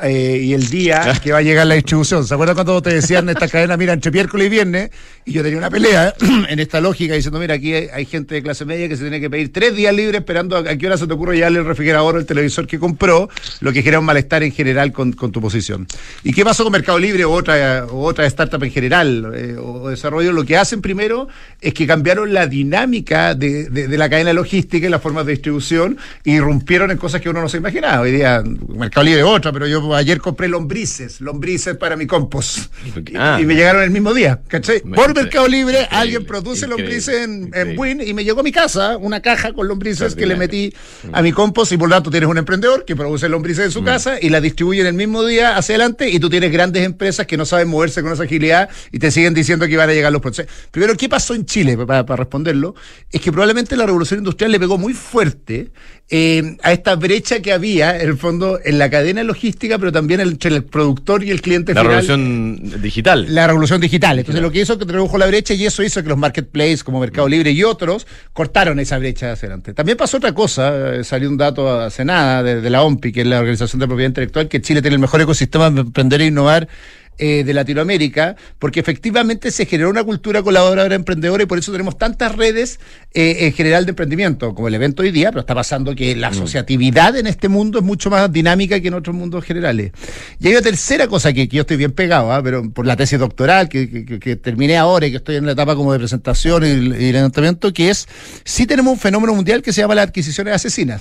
eh, y el día que va a llegar la distribución. ¿Se acuerdan cuando te decían esta cadena, mira, entre miércoles y viernes? Y yo tenía una pelea *clears throat* en esta lógica diciendo, mira, aquí hay, gente de clase media que se tiene que pedir tres días libres esperando a, qué hora se te ocurre llevarle el refrigerador o el televisor que compró, lo que genera un malestar en general con, con tu posición. ¿Y qué pasó con Mercado Libre o otra, o otra startup en general eh, o desarrollo? Lo que hacen primero es que cambiaron la dinámica de, de, de la cadena logística y las formas de distribución y irrumpieron en cosas que uno no se imaginaba. Hoy día Mercado Libre otra, pero yo ayer compré lombrices, lombrices para mi compost. Ah, y, me llegaron el mismo día, ¿cachai? Por Mercado Libre, alguien produce lombrices en, en Win y me llegó a mi casa una caja con lombrices que le metí a mi compost y por lo tanto tienes un emprendedor que produce lombrices en su mm. casa y la distribuye en el mismo día hacia adelante y tú tienes grandes empresas que no saben moverse con esa agilidad y te siguen diciendo que van a llegar los procesos. Primero, ¿qué pasó en Chile? Para, para responderlo, es que probablemente la revolución industrial le pegó muy fuerte eh, a esta brecha que había, en el fondo, en la cadena logística, pero también entre el productor y el cliente la final. La revolución digital. La revolución digital. Entonces, lo que hizo que redujo la brecha y eso hizo que los marketplaces como Mercado Libre y otros cortaron esa brecha hacia adelante. También pasó otra cosa, eh, salió un dato hace nada de, de la OMPI, que es la Organización de Propiedad Intelectual, que Chile tiene el mejor ecosistema de emprender e innovar eh, de Latinoamérica, porque efectivamente se generó una cultura colaboradora emprendedora y por eso tenemos tantas redes eh, en general de emprendimiento, como el evento hoy día, pero está pasando que la mm. asociatividad en este mundo es mucho más dinámica que en otros mundos generales. Y hay una tercera cosa que, que yo estoy bien pegado, ¿ah? pero por la tesis doctoral que, que, que, terminé ahora y que estoy en la etapa como de presentación y, y levantamiento, que es, sí tenemos un fenómeno mundial que se llama las adquisiciones asesinas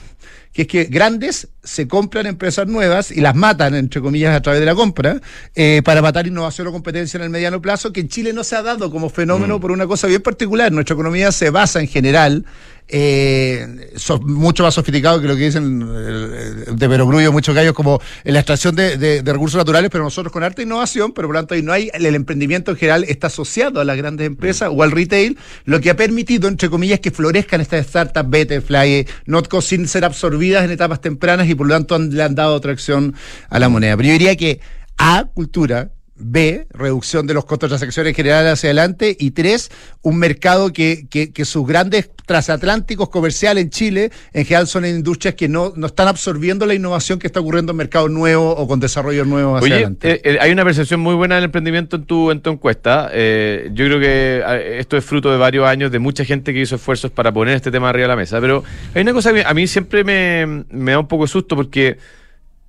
que es que grandes se compran empresas nuevas y las matan, entre comillas, a través de la compra, eh, para matar innovación o competencia en el mediano plazo, que en Chile no se ha dado como fenómeno mm. por una cosa bien particular. Nuestra economía se basa en general eh, mucho más sofisticado que lo que dicen eh, de Perogrullo, muchos gallos, como en la extracción de, recursos naturales, pero nosotros con alta innovación, pero por lo tanto no hay, el, emprendimiento en general está asociado a las grandes empresas o al retail, lo que ha permitido, entre comillas, que florezcan estas startups, Betterfly, Notco, sin ser absorbidas en etapas tempranas y por lo tanto le han dado tracción a la moneda. Pero yo diría que A, cultura, B, reducción de los costos de transacciones generales hacia adelante. Y tres, un mercado que, que, que, sus grandes transatlánticos comerciales en Chile, en general son industrias que no, no están absorbiendo la innovación que está ocurriendo en mercados nuevos o con desarrollos nuevos hacia adelante. Eh, eh, hay una percepción muy buena del emprendimiento en tu, en tu encuesta. Eh, yo creo que esto es fruto de varios años de mucha gente que hizo esfuerzos para poner este tema arriba de la mesa. Pero hay una cosa que a mí siempre me, me da un poco de susto porque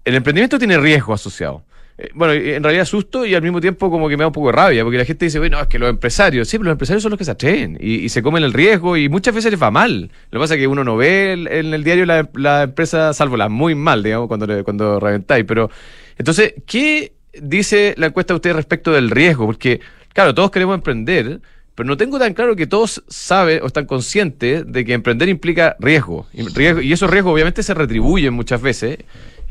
el emprendimiento tiene riesgo asociado. Eh, bueno, en realidad susto y al mismo tiempo como que me da un poco de rabia, porque la gente dice, bueno, es que los empresarios, sí, pero los empresarios son los que se atreven y, se comen el riesgo y muchas veces les va mal. Lo que pasa es que uno no ve en el diario la, empresa, salvo las muy mal, digamos, cuando, cuando reventáis. Pero, entonces, ¿qué dice la encuesta de usted respecto del riesgo? Porque, claro, todos queremos emprender, pero no tengo tan claro que todos saben o están conscientes de que emprender implica riesgo. Riesgo, y esos riesgos obviamente se retribuyen muchas veces.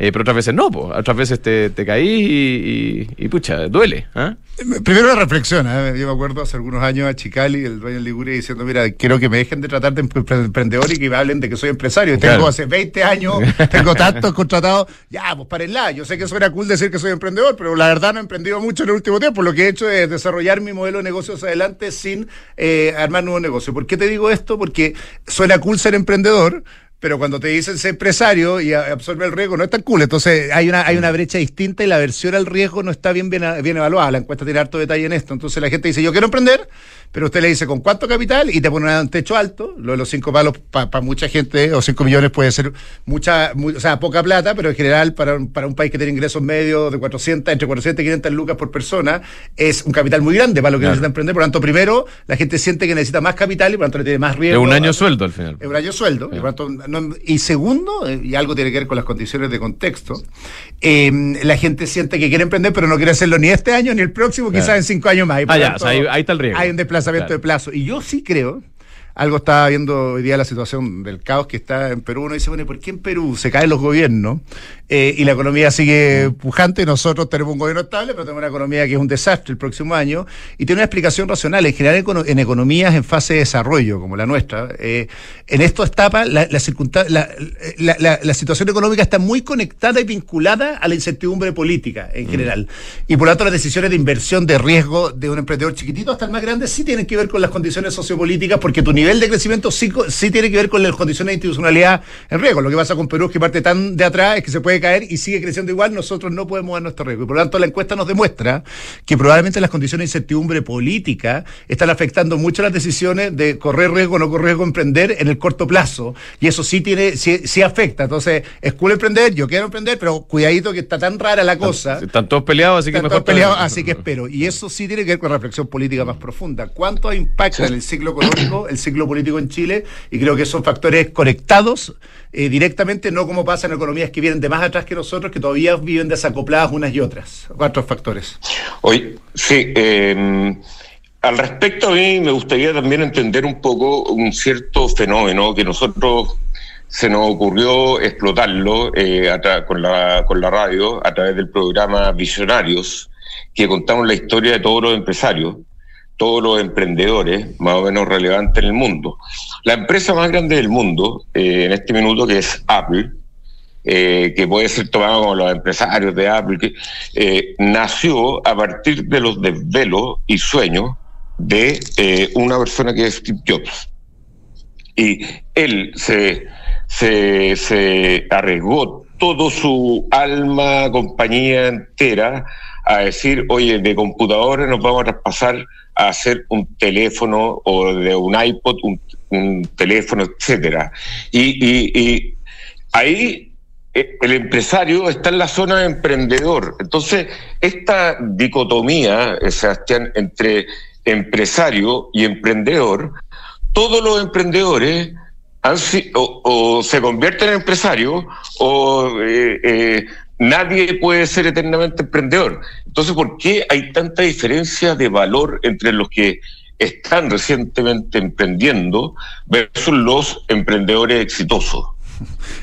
Eh, pero otras veces no, pues. otras veces te, te caí y, y, pucha, duele. ¿eh? Primero una reflexión, ¿eh? yo me acuerdo hace algunos años a Chicali, el dueño de Liguria, diciendo, mira, quiero que me dejen de tratar de emprendedor y que me hablen de que soy empresario. Tengo hace 20 años, tengo tantos contratados, ya, pues párenla, yo sé que suena cool decir que soy emprendedor, pero la verdad no he emprendido mucho en el último tiempo, lo que he hecho es desarrollar mi modelo de negocios adelante sin eh, armar nuevos negocios. ¿Por qué te digo esto? Porque suena cool ser emprendedor, pero cuando te dicen ser empresario y absorbe el riesgo no es tan cool. Entonces hay una, hay una brecha distinta y la aversión al riesgo no está bien, bien, bien evaluada. La encuesta tiene harto detalle en esto. Entonces la gente dice, yo quiero emprender, pero usted le dice con cuánto capital y te pone un techo alto, lo de los cinco palos para mucha gente, o cinco millones puede ser mucha, o sea, poca plata, pero en general para, para un país que tiene ingresos medios de 400, entre 400 y 500 lucas por persona, es un capital muy grande para lo que necesita emprender. Por lo tanto, primero, la gente siente que necesita más capital y por lo tanto le tiene más riesgo. Es un año sueldo al final. Es un año sueldo. Y, segundo, eh, y algo tiene que ver con las condiciones de contexto, eh, la gente siente que quiere emprender, pero no quiere hacerlo ni este año ni el próximo, quizás en cinco años más. Ah, ya, ahí, está el riesgo. Hay un desplazamiento de plazo. Y yo sí creo algo estaba viendo hoy día la situación del caos que está en Perú. Uno dice, bueno, ¿por qué en Perú se caen los gobiernos eh, y la economía sigue pujante? Nosotros tenemos un gobierno estable, pero tenemos una economía que es un desastre el próximo año y tiene una explicación racional. En general, en economías en fase de desarrollo, como la nuestra, eh, en esta etapa la, la, la, situación económica está muy conectada y vinculada a la incertidumbre política en mm. general. Y por lo tanto, las decisiones de inversión, de riesgo de un emprendedor chiquitito hasta el más grande sí tienen que ver con las condiciones sociopolíticas, porque tu nivel de crecimiento sí, sí tiene que ver con las condiciones de institucionalidad en riesgo. Lo que pasa con Perú es que parte tan de atrás es que se puede caer y sigue creciendo igual, nosotros no podemos dar nuestro riesgo. Y por lo tanto, la encuesta nos demuestra que probablemente las condiciones de incertidumbre política están afectando mucho las decisiones de correr riesgo o no correr riesgo emprender en el corto plazo. Y eso sí tiene, sí, sí afecta. Entonces, es cool emprender, yo quiero emprender, pero cuidadito que está tan rara la cosa. Están, todos peleados, así que mejor. peleados, así que espero. Y eso sí tiene que ver con la reflexión política más profunda. ¿Cuánto impacta en el ciclo económico el ciclo político en Chile? Y creo que son factores conectados eh, directamente, no como pasa en economías que vienen de más atrás que nosotros, que todavía viven desacopladas unas y otras. Cuatro factores. Hoy, sí. Eh, al respecto, a mí me gustaría también entender un poco un cierto fenómeno que nosotros se nos ocurrió explotarlo eh, con, la, con la radio a través del programa Visionarios, que contamos la historia de todos los empresarios, todos los emprendedores más o menos relevantes en el mundo. La empresa más grande del mundo eh, en este minuto, que es Apple, eh, que puede ser tomado como los empresarios de Apple, que, nació a partir de los desvelos y sueños de una persona que es Steve Jobs. Y él se se, se arriesgó todo su alma, compañía entera, a decir, oye, de computadores nos vamos a traspasar a hacer un teléfono o de un iPod, un, teléfono, etcétera. Y, y, ahí eh, el empresario está en la zona de emprendedor. Entonces, esta dicotomía, Sebastián, entre empresario y emprendedor, todos los emprendedores o, se convierten en empresarios o eh, eh, nadie puede ser eternamente emprendedor. Entonces, ¿por qué hay tanta diferencia de valor entre los que están recientemente emprendiendo versus los emprendedores exitosos?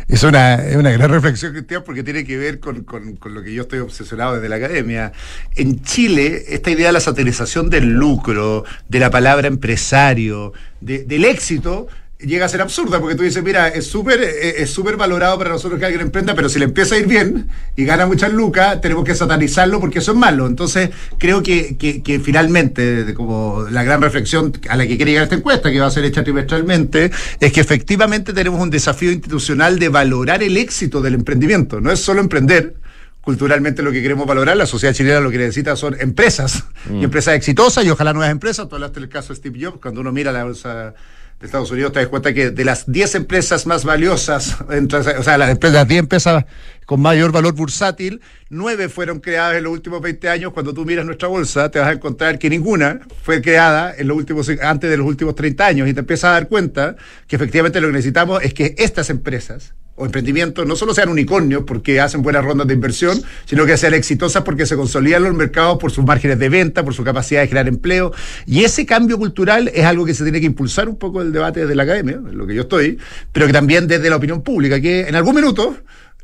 Es una, una gran reflexión, Cristian, porque tiene que ver con, con, lo que yo estoy obsesionado desde la academia. En Chile, esta idea de la satirización del lucro, de la palabra empresario, del éxito, llega a ser absurda, porque tú dices, mira, es súper eh, es súper valorado para nosotros que alguien emprenda, pero si le empieza a ir bien y gana muchas lucas, tenemos que satanizarlo porque eso es malo. Entonces, creo que, que, finalmente, como la gran reflexión a la que quiere llegar esta encuesta, que va a ser hecha trimestralmente, es que efectivamente tenemos un desafío institucional de valorar el éxito del emprendimiento. No es solo emprender, culturalmente lo que queremos valorar, la sociedad chilena lo que necesita son empresas, y mm. empresas exitosas, y ojalá nuevas empresas. Tú hablaste del caso de Steve Jobs, cuando uno mira la bolsa de Estados Unidos, te das cuenta que de las 10 empresas más valiosas, *laughs* o sea, las, empresas, 10 empresas con mayor valor bursátil, 9 fueron creadas en los últimos 20 años. Cuando tú miras nuestra bolsa, te vas a encontrar que ninguna fue creada en los últimos, antes de los últimos 30 años y te empiezas a dar cuenta que efectivamente lo que necesitamos es que estas empresas, o emprendimientos no solo sean unicornios porque hacen buenas rondas de inversión, sino que sean exitosas porque se consolidan los mercados por sus márgenes de venta, por su capacidad de crear empleo. Y ese cambio cultural es algo que se tiene que impulsar un poco el debate desde la academia, en lo que yo estoy, pero que también desde la opinión pública, que en algún minuto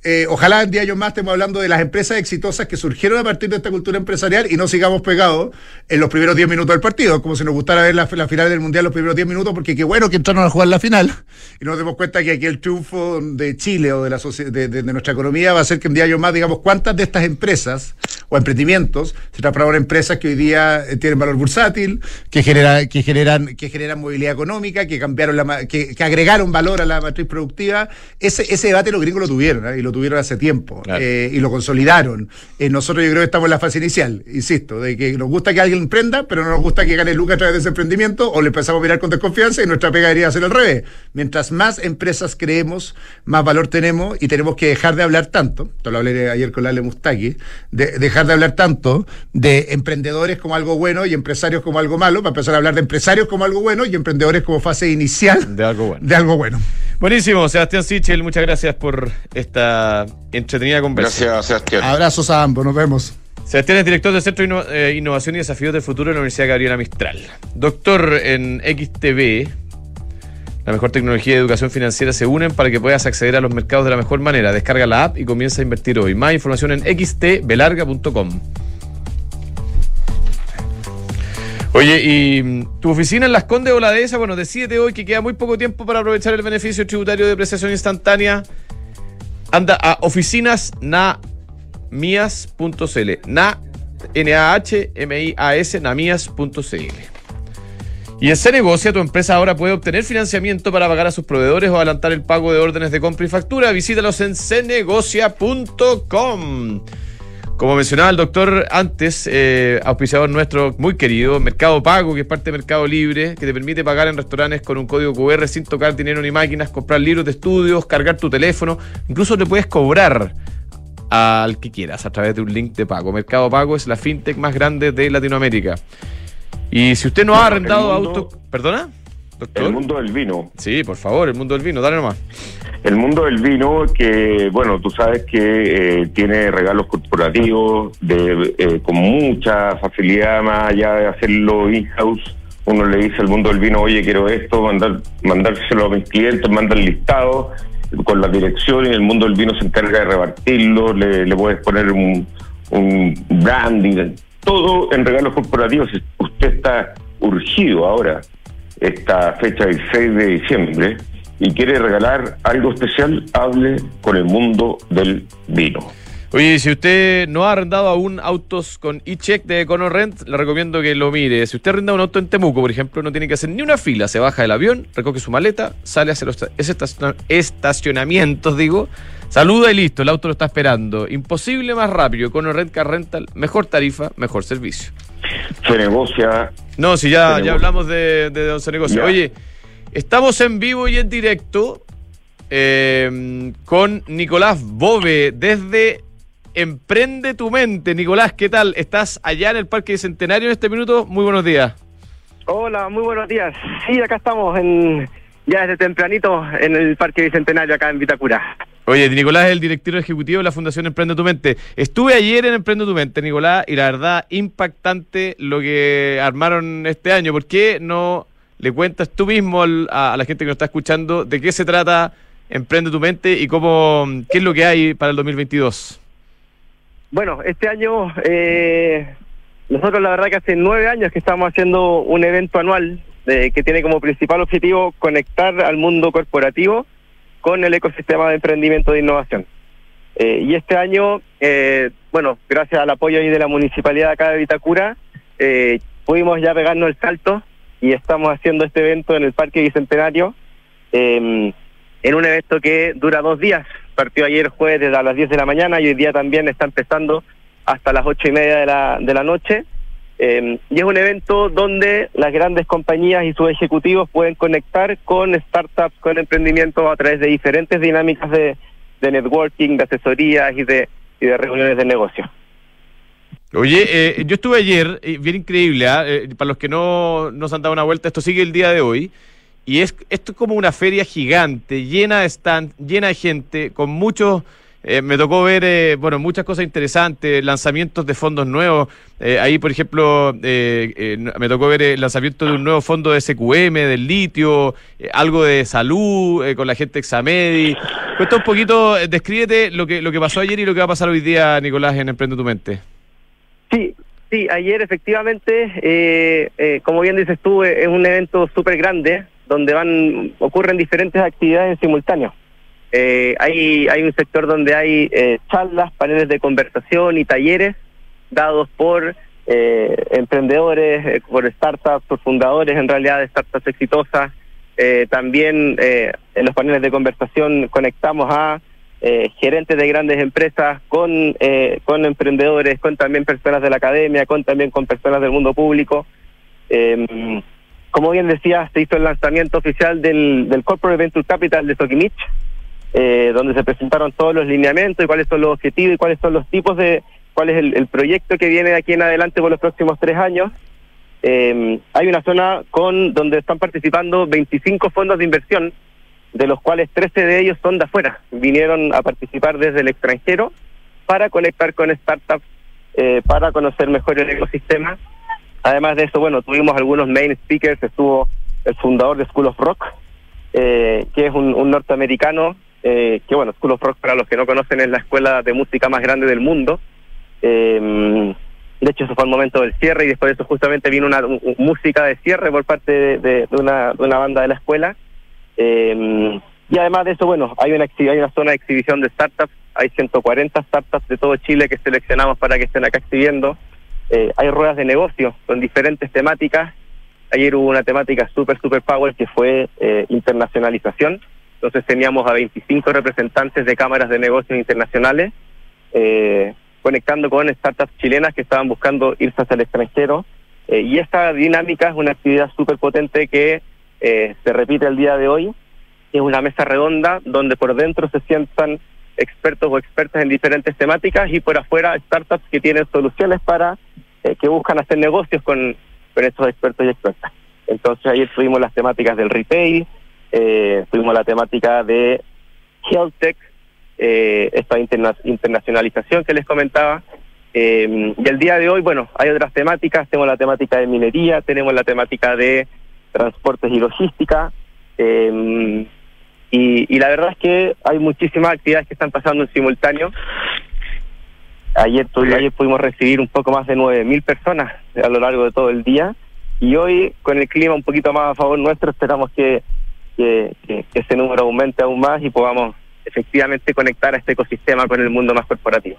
eh, ojalá en 10 años más estemos hablando de las empresas exitosas que surgieron a partir de esta cultura empresarial y no sigamos pegados en los primeros 10 minutos del partido, como si nos gustara ver la, final del Mundial los primeros 10 minutos, porque qué bueno que entraron a jugar la final *laughs* y nos demos cuenta que aquí el triunfo de Chile o de, la de, de, nuestra economía va a ser que en 10 años más digamos cuántas de estas empresas o emprendimientos se transforman en empresas que hoy día eh, tienen valor bursátil, que, genera, que, generan, que generan movilidad económica, que cambiaron la, que, agregaron valor a la matriz productiva. Ese, ese debate los gringos lo tuvieron ¿eh? y lo tuvieron hace tiempo eh, y lo consolidaron. Eh, nosotros yo creo que estamos en la fase inicial, insisto, de que nos gusta que alguien emprenda, pero no nos gusta que gane lucas a través de ese emprendimiento o le empezamos a mirar con desconfianza y nuestra pega debería ser al revés. Mientras más empresas creemos, más valor tenemos y tenemos que dejar de hablar tanto, esto lo hablé ayer con Lale Mustaki, de dejar de hablar tanto de emprendedores como algo bueno y empresarios como algo malo, para empezar a hablar de empresarios como algo bueno y emprendedores como fase inicial de algo bueno. De algo bueno. Buenísimo, Sebastián Sichel, muchas gracias por esta entretenida conversación. Gracias, Sebastián. Abrazos a ambos, nos vemos. Sebastián es director del Centro de eh, Innovación y Desafíos del Futuro de la Universidad Gabriela Mistral. Doctor en XTV, la mejor tecnología de educación financiera se unen para que puedas acceder a los mercados de la mejor manera. Descarga la app y comienza a invertir hoy. Más información en xtbelarga.com. Oye, ¿y mm, tu oficina en Las Condes o la de esa? Bueno, decídete hoy que queda muy poco tiempo para aprovechar el beneficio tributario de prestación instantánea. Anda a oficinasnamias.cl. Na, N-A-H-M-I-A-S, namias.cl. Y en Cenegocia, tu empresa ahora puede obtener financiamiento para pagar a sus proveedores o adelantar el pago de órdenes de compra y factura. Visítalos en cenegocia.com. Como mencionaba el doctor antes, eh, auspiciador nuestro muy querido, Mercado Pago, que es parte de Mercado Libre, que te permite pagar en restaurantes con un código QR sin tocar dinero ni máquinas, comprar libros de estudios, cargar tu teléfono, incluso te puedes cobrar al que quieras a través de un link de pago. Mercado Pago es la fintech más grande de Latinoamérica. Y si usted no ha arrendado auto... ¿Perdona? El mundo del vino. Sí, por favor, el mundo del vino, dale nomás. El mundo del vino que, bueno, tú sabes que eh, tiene regalos corporativos de, eh, con mucha facilidad, más allá de hacerlo in-house. Uno le dice al mundo del vino, oye, quiero esto, mandar, mandárselo a mis clientes, manda el listado con la dirección y el mundo del vino se encarga de repartirlo, le, puedes poner un, un branding, todo en regalos corporativos. Usted está urgido ahora, esta fecha del 6 de diciembre y quiere regalar algo especial, hable con el mundo del vino. Oye, si usted no ha arrendado aún autos con e-check de EconoRent, le recomiendo que lo mire. Si usted arrenda un auto en Temuco, por ejemplo, no tiene que hacer ni una fila. Se baja del avión, recoge su maleta, sale hacia los estacionamientos, digo, saluda y listo, el auto lo está esperando. Imposible más rápido. EconoRent Car Rental, mejor tarifa, mejor servicio. Se negocia. No, si ya, ya hablamos de, de, se negocia. Oye, Estamos en vivo y en directo eh, con Nicolás Bove desde Emprende tu mente. Nicolás, ¿qué tal? ¿Estás allá en el Parque Bicentenario en este minuto? Muy buenos días. Hola, muy buenos días. Sí, acá estamos en, ya desde tempranito en el Parque Bicentenario, acá en Vitacura. Oye, Nicolás es el director ejecutivo de la Fundación Emprende tu Mente. Estuve ayer en Emprende tu Mente, Nicolás, y la verdad, impactante lo que armaron este año. ¿Por qué no le cuentas tú mismo a, la gente que nos está escuchando de qué se trata Emprende tu mente y cómo qué es lo que hay para el 2022. Bueno, este año eh, nosotros la verdad que hace nueve años que estamos haciendo un evento anual que tiene como principal objetivo conectar al mundo corporativo con el ecosistema de emprendimiento de innovación. Eh, y este año, eh, bueno, gracias al apoyo de la municipalidad acá de Vitacura, pudimos ya pegarnos el salto y estamos haciendo este evento en el Parque Bicentenario, em, en un evento que dura dos días. Partió ayer jueves desde las 10 de la mañana y hoy día también está empezando hasta las ocho y media de la, de la noche. Em, y es un evento donde las grandes compañías y sus ejecutivos pueden conectar con startups, con emprendimientos a través de diferentes dinámicas de, de networking, de asesorías y de, y de reuniones de negocio. Oye, eh, yo estuve ayer, bien increíble, ¿ah? eh, para los que no nos han dado una vuelta, esto sigue el día de hoy, y es esto es como una feria gigante, llena de stand, llena de gente, con muchos, eh, me tocó ver, bueno, muchas cosas interesantes, lanzamientos de fondos nuevos, ahí por ejemplo, me tocó ver el lanzamiento de un nuevo fondo de SQM, del litio, algo de salud, con la gente Examedi. Cuesta un poquito, descríbete lo que, lo que pasó ayer y lo que va a pasar hoy día, Nicolás, en Emprende tu Mente. Sí, ayer efectivamente, eh, eh, como bien dices tú, es un evento súper grande donde van ocurren diferentes actividades en simultáneo. Eh, hay, hay un sector donde hay charlas, paneles de conversación y talleres dados por emprendedores, por startups, por fundadores en realidad de startups exitosas. también en los paneles de conversación conectamos a eh, gerentes de grandes empresas, con, eh, con emprendedores, con también personas de la academia, con también con personas del mundo público. Em, como bien decía, se hizo el lanzamiento oficial del, del Corporate Venture Capital de Sokimich, eh, donde se presentaron todos los lineamientos y cuáles son los objetivos y cuáles son los tipos de, cuál es el, proyecto que viene de aquí en adelante por los próximos tres años. Em, hay una zona con donde están participando 25 fondos de inversión de los cuales 13 de ellos son de afuera. Vinieron a participar desde el extranjero para conectar con startups, eh, para conocer mejor el ecosistema. Además de eso, bueno, tuvimos algunos main speakers, estuvo el fundador de School of Rock, eh, que es un, norteamericano, eh, que bueno, School of Rock para los que no conocen es la escuela de música más grande del mundo. de hecho, eso fue el momento del cierre y después de eso justamente vino una música de cierre por parte de una banda de la escuela eh, y además de eso, bueno, hay una, hay una zona de exhibición de startups, hay 140 startups de todo Chile que seleccionamos para que estén acá exhibiendo. Eh, hay ruedas de negocio con diferentes temáticas. Ayer hubo una temática super, super power que fue eh, internacionalización. Entonces teníamos a 25 representantes de cámaras de negocios internacionales eh, conectando con startups chilenas que estaban buscando irse hacia el extranjero. Eh, y esta dinámica es una actividad súper potente que eh, se repite el día de hoy. Es una mesa redonda donde por dentro se sientan expertos o expertas en diferentes temáticas y por afuera startups que tienen soluciones para eh, que buscan hacer negocios con, con estos expertos y expertas. Entonces ayer tuvimos las temáticas del retail, eh, tuvimos la temática de health tech, eh, esta internacionalización que les comentaba. Eh, y el día de hoy, bueno, hay otras temáticas, tenemos la temática de minería, tenemos la temática de transportes y logística. Em, y, la verdad es que hay muchísimas actividades que están pasando en simultáneo. Ayer, ayer pudimos recibir un poco más de 9.000 personas a lo largo de todo el día y hoy con el clima un poquito más a favor nuestro esperamos que, que, que ese número aumente aún más y podamos efectivamente conectar a este ecosistema con el mundo más corporativo.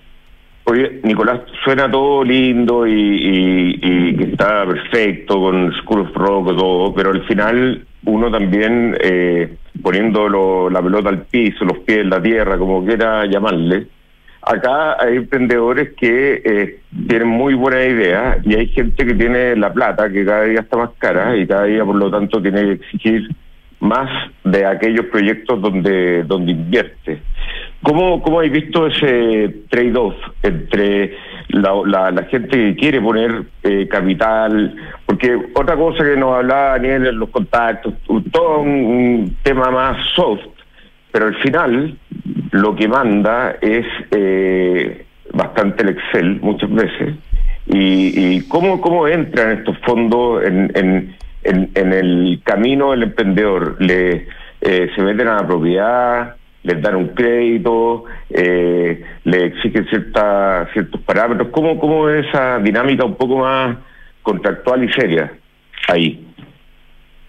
Oye, Nicolás, suena todo lindo y, que está perfecto con School of Rock y todo, pero al final uno también eh, poniendo la pelota al piso, los pies en la tierra, como quiera llamarle. Acá hay emprendedores que eh, tienen muy buena idea y hay gente que tiene la plata, que cada día está más cara y cada día por lo tanto tiene que exigir más de aquellos proyectos donde, donde invierte. ¿Cómo, ¿Cómo habéis visto ese trade-off entre la, la, gente que quiere poner eh, capital? Porque otra cosa que nos hablaba Daniel en los contactos, todo un, tema más soft, pero al final lo que manda es eh, bastante el Excel muchas veces. ¿Y, y cómo, cómo entran estos fondos en, en, en, el camino del emprendedor? ¿Le, eh, ¿Se meten a la propiedad? Les dan un crédito, eh, le exigen cierta, ciertos parámetros. ¿Cómo, ¿Cómo es esa dinámica un poco más contractual y seria ahí?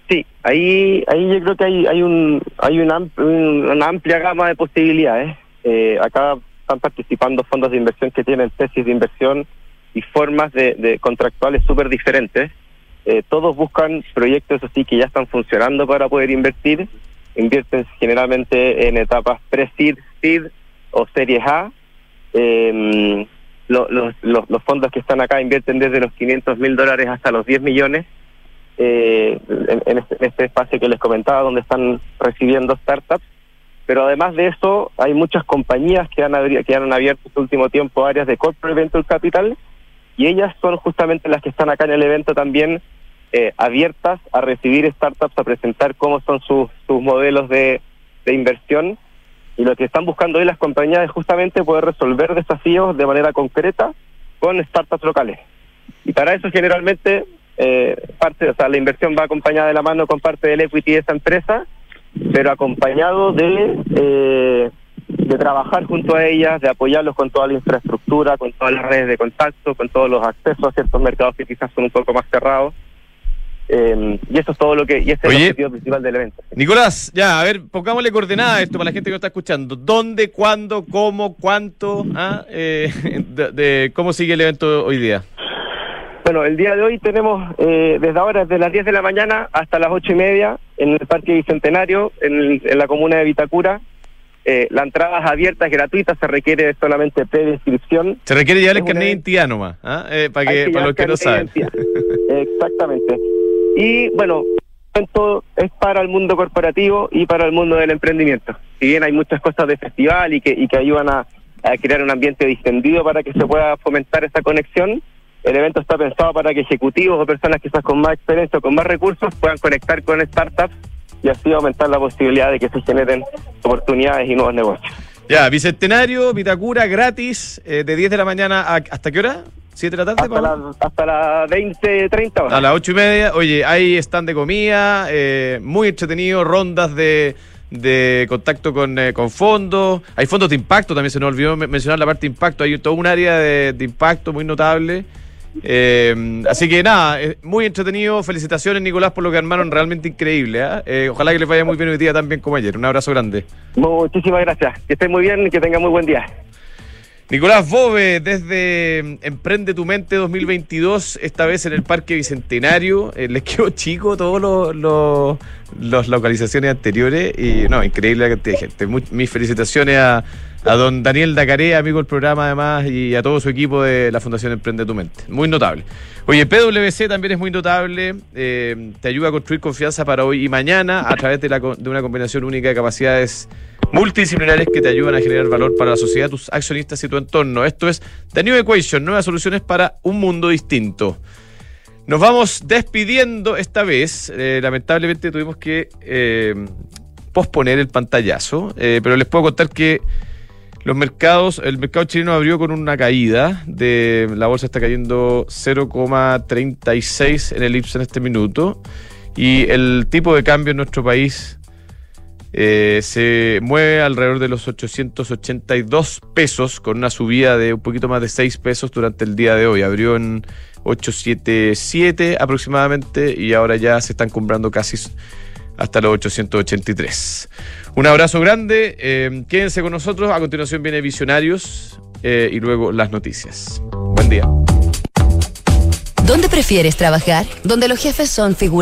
Sí, ahí ahí yo creo que hay hay un hay una, una amplia gama de posibilidades. Eh, acá están participando fondos de inversión que tienen tesis de inversión y formas de, de contractuales súper diferentes. Eh, todos buscan proyectos así que ya están funcionando para poder invertir invierten generalmente en etapas pre-seed, seed o series A. Eh, los, fondos que están acá invierten desde los 500 mil dólares hasta los 10 millones eh, en, este, este, espacio que les comentaba, donde están recibiendo startups. Pero además de eso, hay muchas compañías que han, que han abierto este último tiempo áreas de corporate venture capital y ellas son justamente las que están acá en el evento también eh, abiertas a recibir startups, a presentar cómo son sus, sus modelos de, de inversión. Y lo que están buscando hoy las compañías es justamente poder resolver desafíos de manera concreta con startups locales. Y para eso generalmente eh, parte, o sea, la inversión va acompañada de la mano con parte del equity de esa empresa, pero acompañado de, eh, de trabajar junto a ellas, de apoyarlos con toda la infraestructura, con todas las redes de contacto, con todos los accesos a ciertos mercados que quizás son un poco más cerrados. Eh, y eso es todo lo que. Y este es el objetivo principal del evento. Nicolás, ya, a ver, pongámosle coordenada a esto para la gente que nos está escuchando. ¿Dónde, cuándo, cómo, cuánto? Ah, eh, *laughs* de, ¿Cómo sigue el evento hoy día? Bueno, el día de hoy tenemos eh, desde ahora, desde las 10 de la mañana hasta las 8 y media, en el Parque Bicentenario, en, en la comuna de Vitacura. Eh, la entrada es abierta, es gratuita, se requiere solamente preinscripción. Se requiere llevar el carnet de identidad nomás, ¿ah? eh, para, que, para los que no saben. Exactamente. Y bueno, esto es para el mundo corporativo y para el mundo del emprendimiento. Si bien hay muchas cosas de festival y que, y que ayudan a, a crear un ambiente distendido para que se pueda fomentar esa conexión, el evento está pensado para que ejecutivos o personas quizás con más experiencia o con más recursos puedan conectar con startups y así aumentar la posibilidad de que se generen oportunidades y nuevos negocios. Ya, Bicentenario, Vitacura, gratis, eh, de 10 de la mañana a, ¿hasta qué hora? ¿7 de la tarde? Hasta, la, hasta las 20, 30 horas. A las 8 y media. Oye, hay stand de comida, eh, muy entretenido, rondas de, de contacto con, eh, con fondos. Hay fondos de impacto, también se nos olvidó mencionar la parte de impacto. Hay todo un área de, de impacto muy notable. Eh, así que nada, muy entretenido. Felicitaciones, Nicolás, por lo que armaron. Realmente increíble. ¿eh? Eh, ojalá que les vaya muy bien hoy día también como ayer. Un abrazo grande. Muchísimas gracias. Que estén muy bien y que tengan muy buen día. Nicolás Bove, desde Emprende tu Mente 2022, esta vez en el Parque Bicentenario. Eh, les quedó chico todos los, las localizaciones anteriores y no, increíble la cantidad de gente. mis felicitaciones a, a don Daniel Dacaré, amigo del programa además, y a todo su equipo de la Fundación Emprende tu Mente. Muy notable. Oye, PwC también es muy notable, eh, te ayuda a construir confianza para hoy y mañana a través de, la, de una combinación única de capacidades multidisciplinares que te ayudan a generar valor para la sociedad, tus accionistas y tu entorno. Esto es The New Equation, nuevas soluciones para un mundo distinto. Nos vamos despidiendo esta vez. Eh, lamentablemente tuvimos que eh, posponer el pantallazo, eh, pero les puedo contar que los mercados, el mercado chileno abrió con una caída de la bolsa está cayendo 0,36 en el IPSA en este minuto y el tipo de cambio en nuestro país eh, se mueve alrededor de los 882 pesos, con una subida de un poquito más de 6 pesos durante el día de hoy. Abrió en 877 aproximadamente y ahora ya se están comprando casi hasta los 883. Un abrazo grande, eh, quédense con nosotros, a continuación viene Visionarios eh, y luego las noticias. Buen día. ¿Dónde prefieres trabajar? Donde los jefes son figuras